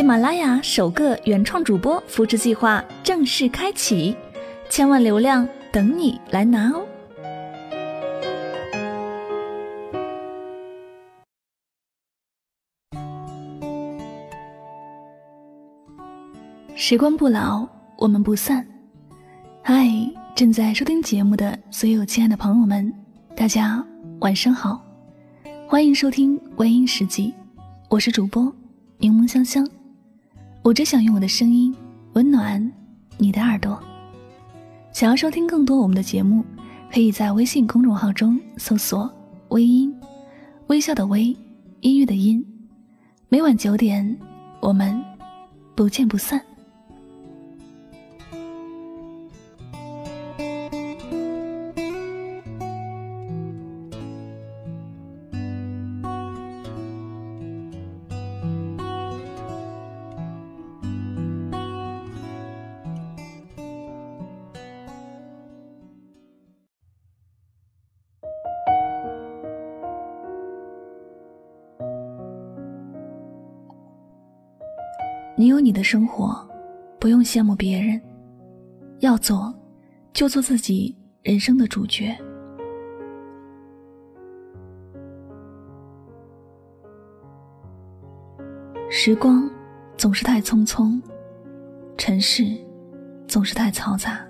喜马拉雅首个原创主播扶持计划正式开启，千万流量等你来拿哦！时光不老，我们不散。嗨，正在收听节目的所有亲爱的朋友们，大家晚上好，欢迎收听微音时记，我是主播柠檬香香。我只想用我的声音温暖你的耳朵。想要收听更多我们的节目，可以在微信公众号中搜索“微音”，微笑的微，音乐的音。每晚九点，我们不见不散。你有你的生活，不用羡慕别人。要做，就做自己人生的主角。时光总是太匆匆，尘世总是太嘈杂。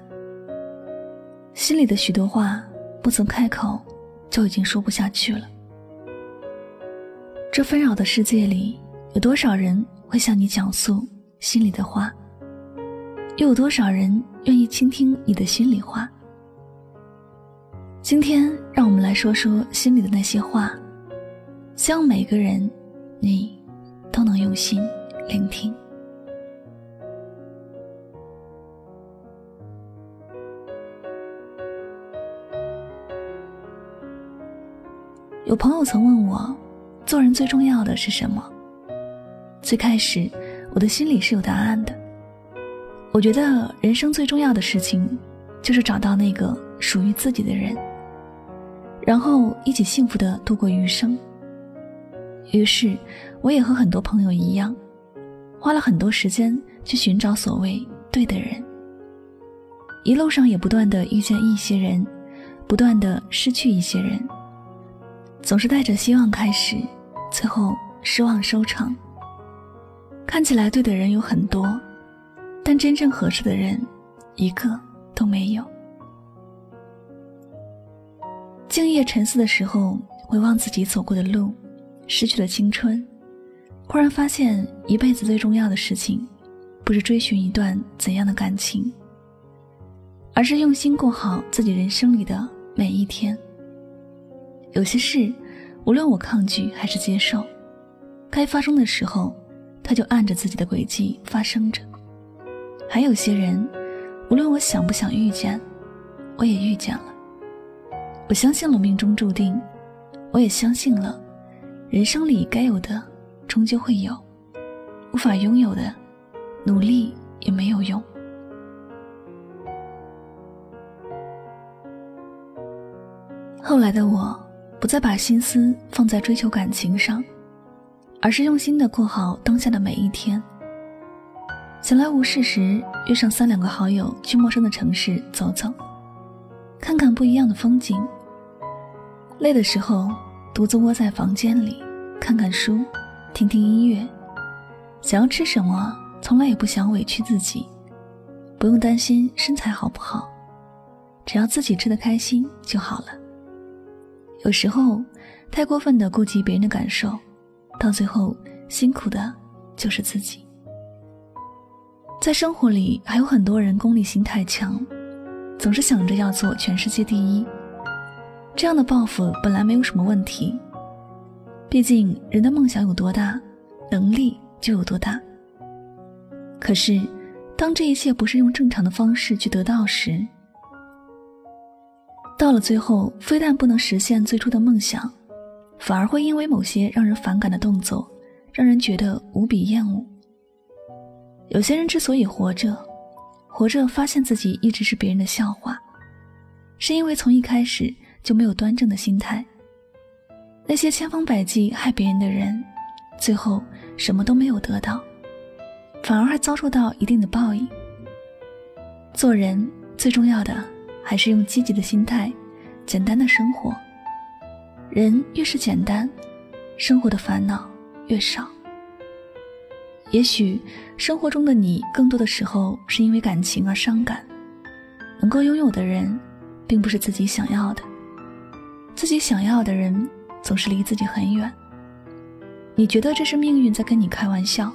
心里的许多话，不曾开口，就已经说不下去了。这纷扰的世界里，有多少人？会向你讲述心里的话，又有多少人愿意倾听你的心里话？今天，让我们来说说心里的那些话，希望每个人，你都能用心聆听。有朋友曾问我，做人最重要的是什么？最开始，我的心里是有答案的。我觉得人生最重要的事情，就是找到那个属于自己的人，然后一起幸福的度过余生。于是，我也和很多朋友一样，花了很多时间去寻找所谓对的人。一路上也不断的遇见一些人，不断的失去一些人，总是带着希望开始，最后失望收场。看起来对的人有很多，但真正合适的人，一个都没有。静夜沉思的时候，回望自己走过的路，失去了青春，忽然发现，一辈子最重要的事情，不是追寻一段怎样的感情，而是用心过好自己人生里的每一天。有些事，无论我抗拒还是接受，该发生的时候。他就按着自己的轨迹发生着。还有些人，无论我想不想遇见，我也遇见了。我相信了命中注定，我也相信了，人生里该有的终究会有，无法拥有的，努力也没有用。后来的我，不再把心思放在追求感情上。而是用心的过好当下的每一天。闲来无事时，约上三两个好友去陌生的城市走走，看看不一样的风景。累的时候，独自窝在房间里，看看书，听听音乐。想要吃什么，从来也不想委屈自己，不用担心身材好不好，只要自己吃的开心就好了。有时候，太过分的顾及别人的感受。到最后，辛苦的就是自己。在生活里，还有很多人功利心太强，总是想着要做全世界第一。这样的抱负本来没有什么问题，毕竟人的梦想有多大，能力就有多大。可是，当这一切不是用正常的方式去得到时，到了最后，非但不能实现最初的梦想。反而会因为某些让人反感的动作，让人觉得无比厌恶。有些人之所以活着，活着发现自己一直是别人的笑话，是因为从一开始就没有端正的心态。那些千方百计害别人的人，最后什么都没有得到，反而还遭受到一定的报应。做人最重要的还是用积极的心态，简单的生活。人越是简单，生活的烦恼越少。也许生活中的你，更多的时候是因为感情而伤感。能够拥有的人，并不是自己想要的；自己想要的人，总是离自己很远。你觉得这是命运在跟你开玩笑？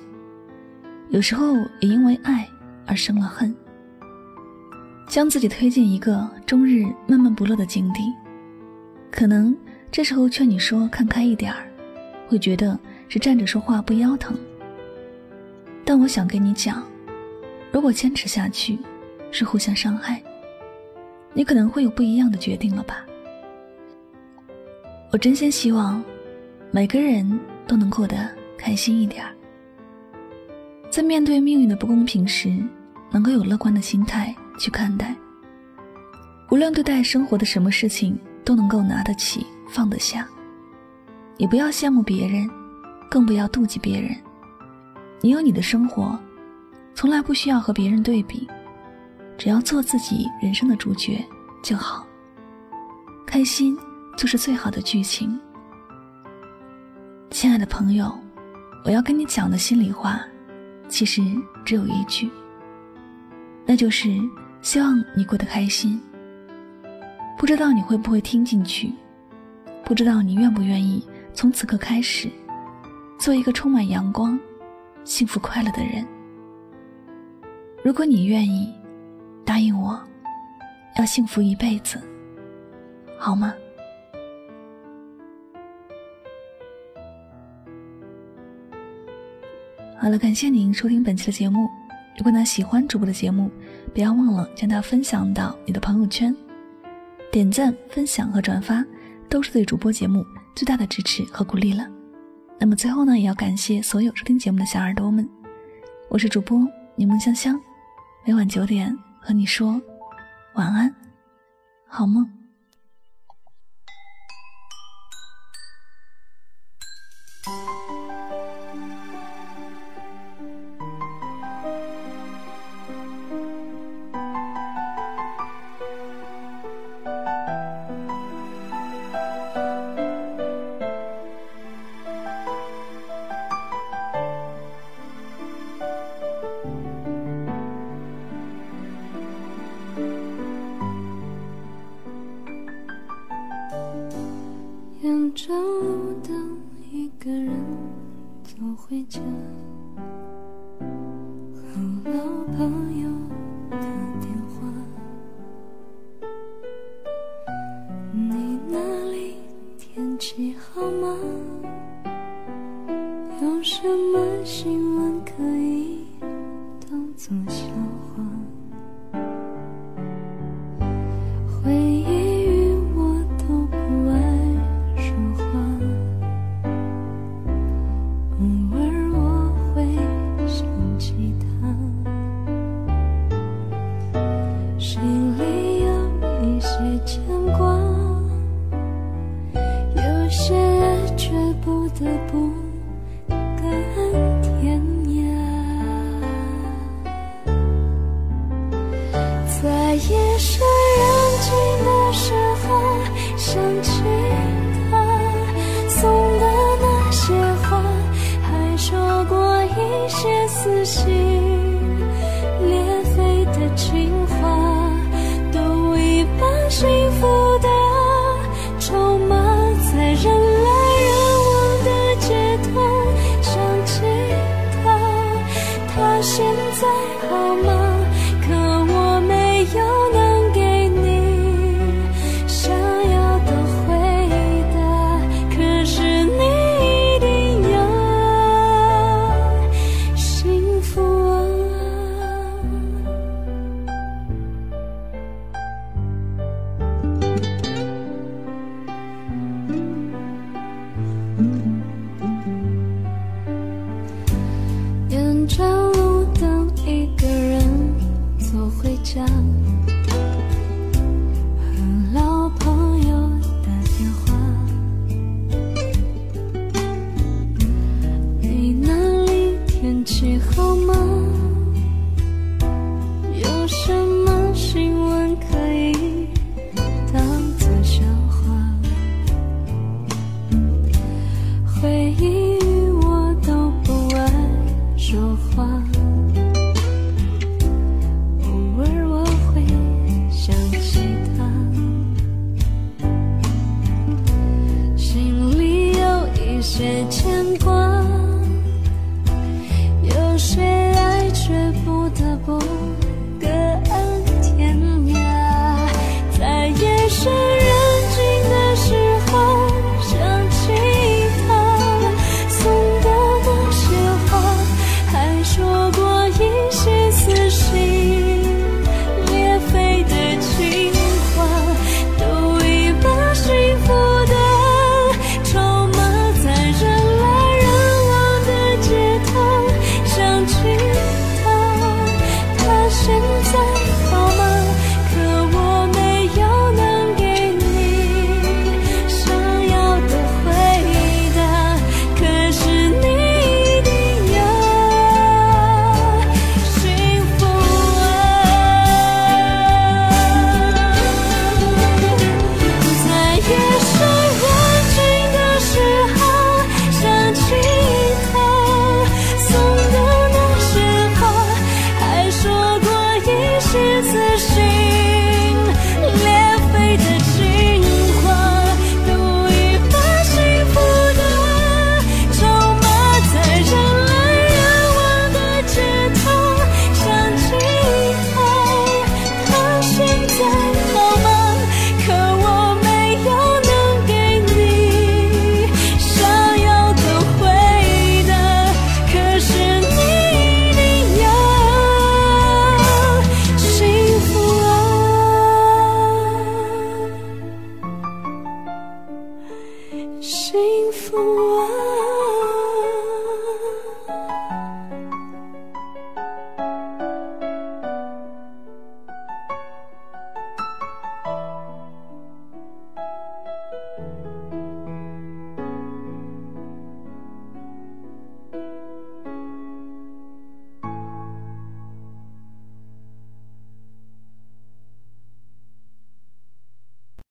有时候也因为爱而生了恨，将自己推进一个终日闷闷不乐的境地。可能这时候劝你说看开一点儿，会觉得是站着说话不腰疼。但我想跟你讲，如果坚持下去，是互相伤害，你可能会有不一样的决定了吧。我真心希望每个人都能过得开心一点儿，在面对命运的不公平时，能够有乐观的心态去看待。无论对待生活的什么事情，都能够拿得起放得下。你不要羡慕别人，更不要妒忌别人。你有你的生活，从来不需要和别人对比，只要做自己人生的主角就好。开心就是最好的剧情。亲爱的朋友，我要跟你讲的心里话，其实只有一句，那就是希望你过得开心。不知道你会不会听进去，不知道你愿不愿意从此刻开始，做一个充满阳光。幸福快乐的人，如果你愿意，答应我，要幸福一辈子，好吗？好了，感谢您收听本期的节目。如果呢喜欢主播的节目，不要忘了将它分享到你的朋友圈，点赞、分享和转发，都是对主播节目最大的支持和鼓励了。那么最后呢，也要感谢所有收听节目的小耳朵们，我是主播柠檬香香，每晚九点和你说晚安，好梦。着路灯，一个人走回家，和老朋友打电话。你那里天气好吗？有什么新闻可以当作笑不得不